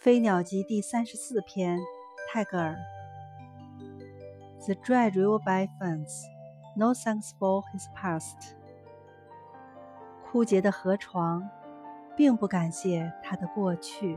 《飞鸟集》第三十四篇，泰戈尔。The dry river by fence, no thanks for his past。枯竭的河床，并不感谢他的过去。